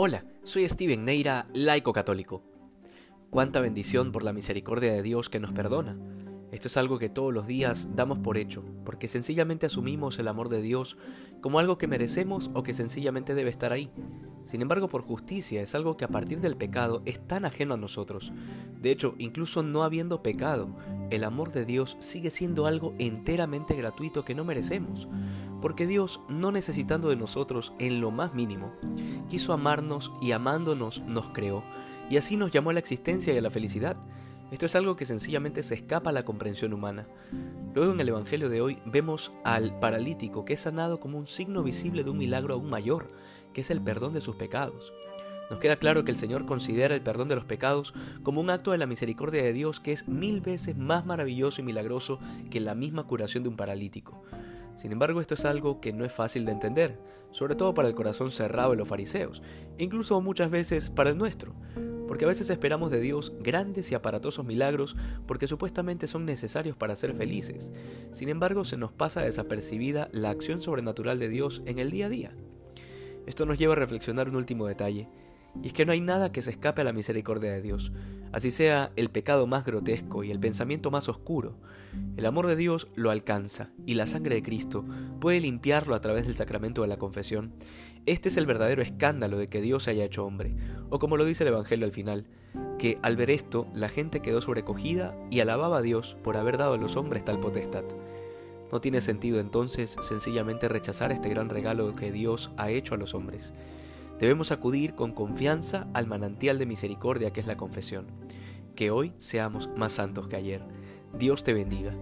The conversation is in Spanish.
Hola, soy Steven Neira, laico católico. Cuánta bendición por la misericordia de Dios que nos perdona. Esto es algo que todos los días damos por hecho, porque sencillamente asumimos el amor de Dios como algo que merecemos o que sencillamente debe estar ahí. Sin embargo, por justicia es algo que a partir del pecado es tan ajeno a nosotros. De hecho, incluso no habiendo pecado, el amor de Dios sigue siendo algo enteramente gratuito que no merecemos porque Dios, no necesitando de nosotros en lo más mínimo, quiso amarnos y amándonos nos creó, y así nos llamó a la existencia y a la felicidad. Esto es algo que sencillamente se escapa a la comprensión humana. Luego en el Evangelio de hoy vemos al paralítico que es sanado como un signo visible de un milagro aún mayor, que es el perdón de sus pecados. Nos queda claro que el Señor considera el perdón de los pecados como un acto de la misericordia de Dios que es mil veces más maravilloso y milagroso que la misma curación de un paralítico. Sin embargo, esto es algo que no es fácil de entender, sobre todo para el corazón cerrado de los fariseos, e incluso muchas veces para el nuestro, porque a veces esperamos de Dios grandes y aparatosos milagros porque supuestamente son necesarios para ser felices. Sin embargo, se nos pasa desapercibida la acción sobrenatural de Dios en el día a día. Esto nos lleva a reflexionar un último detalle, y es que no hay nada que se escape a la misericordia de Dios, así sea el pecado más grotesco y el pensamiento más oscuro. El amor de Dios lo alcanza y la sangre de Cristo puede limpiarlo a través del sacramento de la confesión. Este es el verdadero escándalo de que Dios se haya hecho hombre, o como lo dice el Evangelio al final, que al ver esto la gente quedó sobrecogida y alababa a Dios por haber dado a los hombres tal potestad. No tiene sentido entonces sencillamente rechazar este gran regalo que Dios ha hecho a los hombres. Debemos acudir con confianza al manantial de misericordia que es la confesión. Que hoy seamos más santos que ayer. Dios te bendiga.